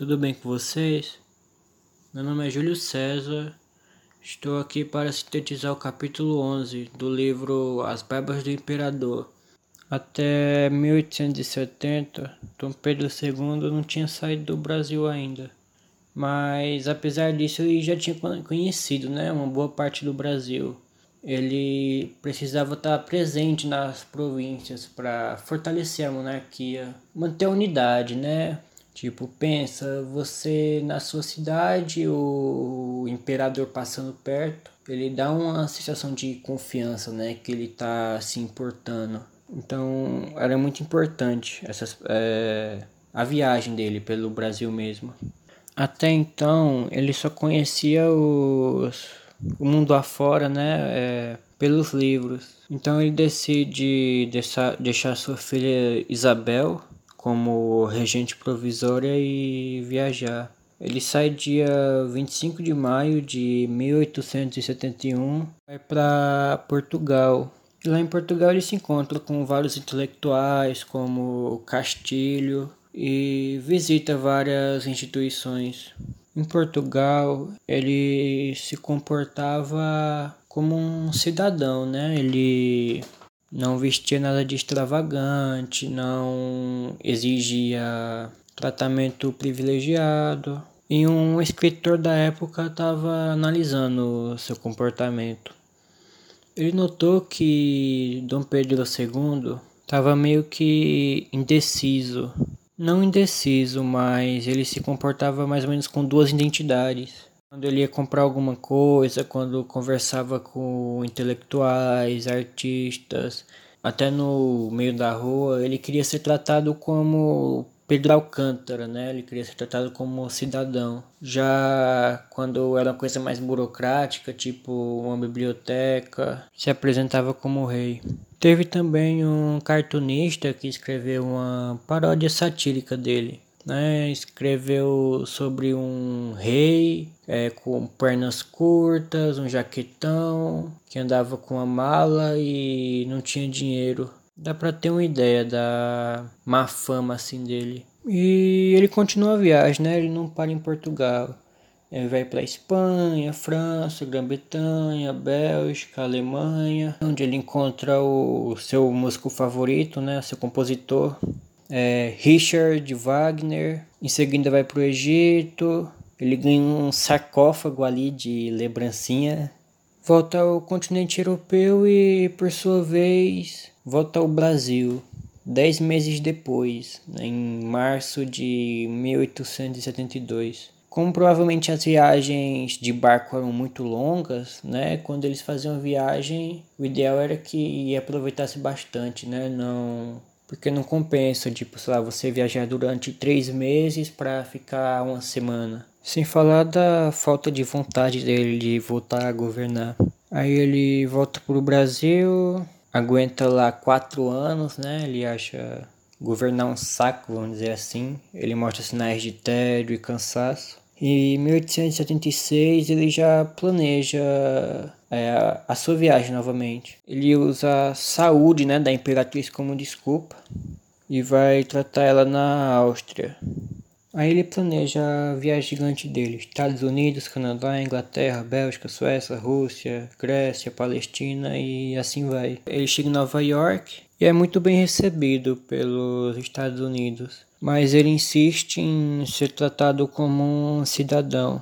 tudo bem com vocês? Meu nome é Júlio César, estou aqui para sintetizar o capítulo 11 do livro As Barbas do Imperador. Até 1870, Dom Pedro II não tinha saído do Brasil ainda, mas apesar disso ele já tinha conhecido né, uma boa parte do Brasil. Ele precisava estar presente nas províncias para fortalecer a monarquia, manter a unidade, né? Tipo, pensa, você na sua cidade, o imperador passando perto, ele dá uma sensação de confiança, né? Que ele tá se importando. Então, era muito importante essas, é, a viagem dele pelo Brasil mesmo. Até então, ele só conhecia os, o mundo afora, né? É, pelos livros. Então, ele decide deixar, deixar sua filha Isabel como regente provisória e viajar. Ele sai dia 25 de maio de 1871, vai para Portugal. Lá em Portugal ele se encontra com vários intelectuais, como Castilho, e visita várias instituições. Em Portugal, ele se comportava como um cidadão, né? Ele não vestia nada de extravagante, não exigia tratamento privilegiado. E um escritor da época estava analisando seu comportamento. Ele notou que Dom Pedro II estava meio que indeciso. Não indeciso, mas ele se comportava mais ou menos com duas identidades. Quando ele ia comprar alguma coisa, quando conversava com intelectuais, artistas, até no meio da rua, ele queria ser tratado como Pedro Alcântara, né? Ele queria ser tratado como cidadão. Já quando era uma coisa mais burocrática, tipo uma biblioteca, se apresentava como rei. Teve também um cartunista que escreveu uma paródia satírica dele, né, escreveu sobre um rei é, com pernas curtas, um jaquetão, que andava com uma mala e não tinha dinheiro. Dá para ter uma ideia da má fama assim dele. E ele continua a viagem, né? Ele não para em Portugal. Ele vai para Espanha, França, Grã-Bretanha, Bélgica, Alemanha, onde ele encontra o seu músico favorito, né? Seu compositor, é, Richard Wagner. Em seguida vai para o Egito. Ele ganha um sarcófago ali de lembrancinha. Volta ao continente europeu e, por sua vez, volta ao Brasil. Dez meses depois, em março de 1872. Como provavelmente as viagens de barco eram muito longas, né? Quando eles faziam viagem, o ideal era que aproveitasse bastante, né? Não porque não compensa, tipo, sei lá, você viajar durante três meses para ficar uma semana. Sem falar da falta de vontade dele de voltar a governar. Aí ele volta pro Brasil, aguenta lá quatro anos, né? Ele acha governar um saco, vamos dizer assim. Ele mostra sinais de tédio e cansaço. Em 1876 ele já planeja é, a sua viagem novamente. Ele usa a saúde né, da imperatriz como desculpa e vai tratar ela na Áustria. Aí ele planeja a viagem gigante dele: Estados Unidos, Canadá, Inglaterra, Bélgica, Suécia, Rússia, Grécia, Palestina e assim vai. Ele chega em Nova York e é muito bem recebido pelos Estados Unidos mas ele insiste em ser tratado como um cidadão.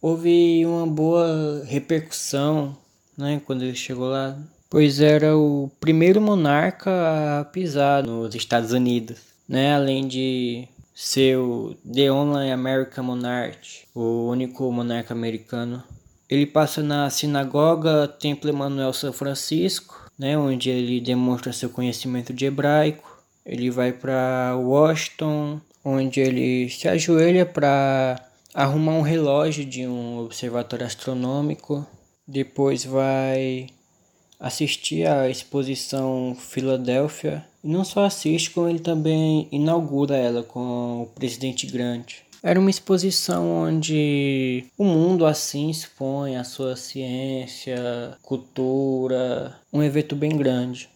Houve uma boa repercussão né, quando ele chegou lá, pois era o primeiro monarca a pisar nos Estados Unidos, né, além de ser o The Only American Monarch, o único monarca americano. Ele passa na sinagoga Templo Emanuel São Francisco, né, onde ele demonstra seu conhecimento de hebraico ele vai para Washington, onde ele se ajoelha para arrumar um relógio de um observatório astronômico. Depois vai assistir à exposição Filadélfia. E não só assiste, como ele também inaugura ela com o presidente Grant. Era uma exposição onde o mundo assim expõe a sua ciência, cultura, um evento bem grande.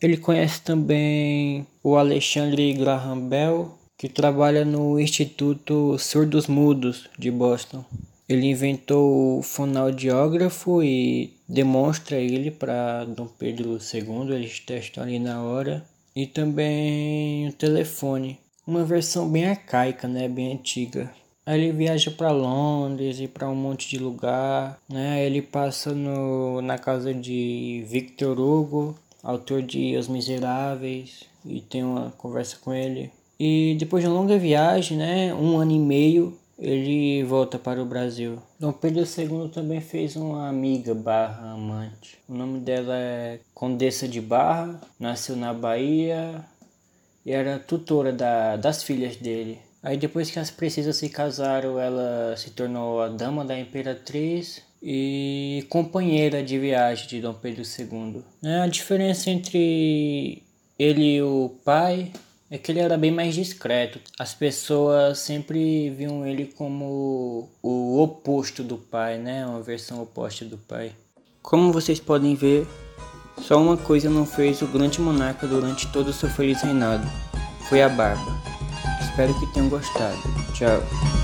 Ele conhece também o Alexandre Graham Bell, que trabalha no Instituto Surdos Mudos de Boston. Ele inventou o fonoaudiógrafo e demonstra ele para Dom Pedro II, eles testam ali na hora. E também o telefone, uma versão bem arcaica, né, bem antiga. Aí ele viaja para Londres e para um monte de lugar, né? Ele passa no, na casa de Victor Hugo, autor de Os Miseráveis, e tem uma conversa com ele. E depois de uma longa viagem, né, um ano e meio, ele volta para o Brasil. Dom Pedro II também fez uma amiga barra amante. O nome dela é Condessa de Barra, nasceu na Bahia e era tutora da, das filhas dele. Aí depois que as princesas se casaram, ela se tornou a dama da imperatriz e companheira de viagem de Dom Pedro II. É, a diferença entre ele e o pai é que ele era bem mais discreto. As pessoas sempre viam ele como o oposto do pai, né? Uma versão oposta do pai. Como vocês podem ver, só uma coisa não fez o grande monarca durante todo o seu feliz reinado. Foi a barba. Espero que tenham gostado. Tchau.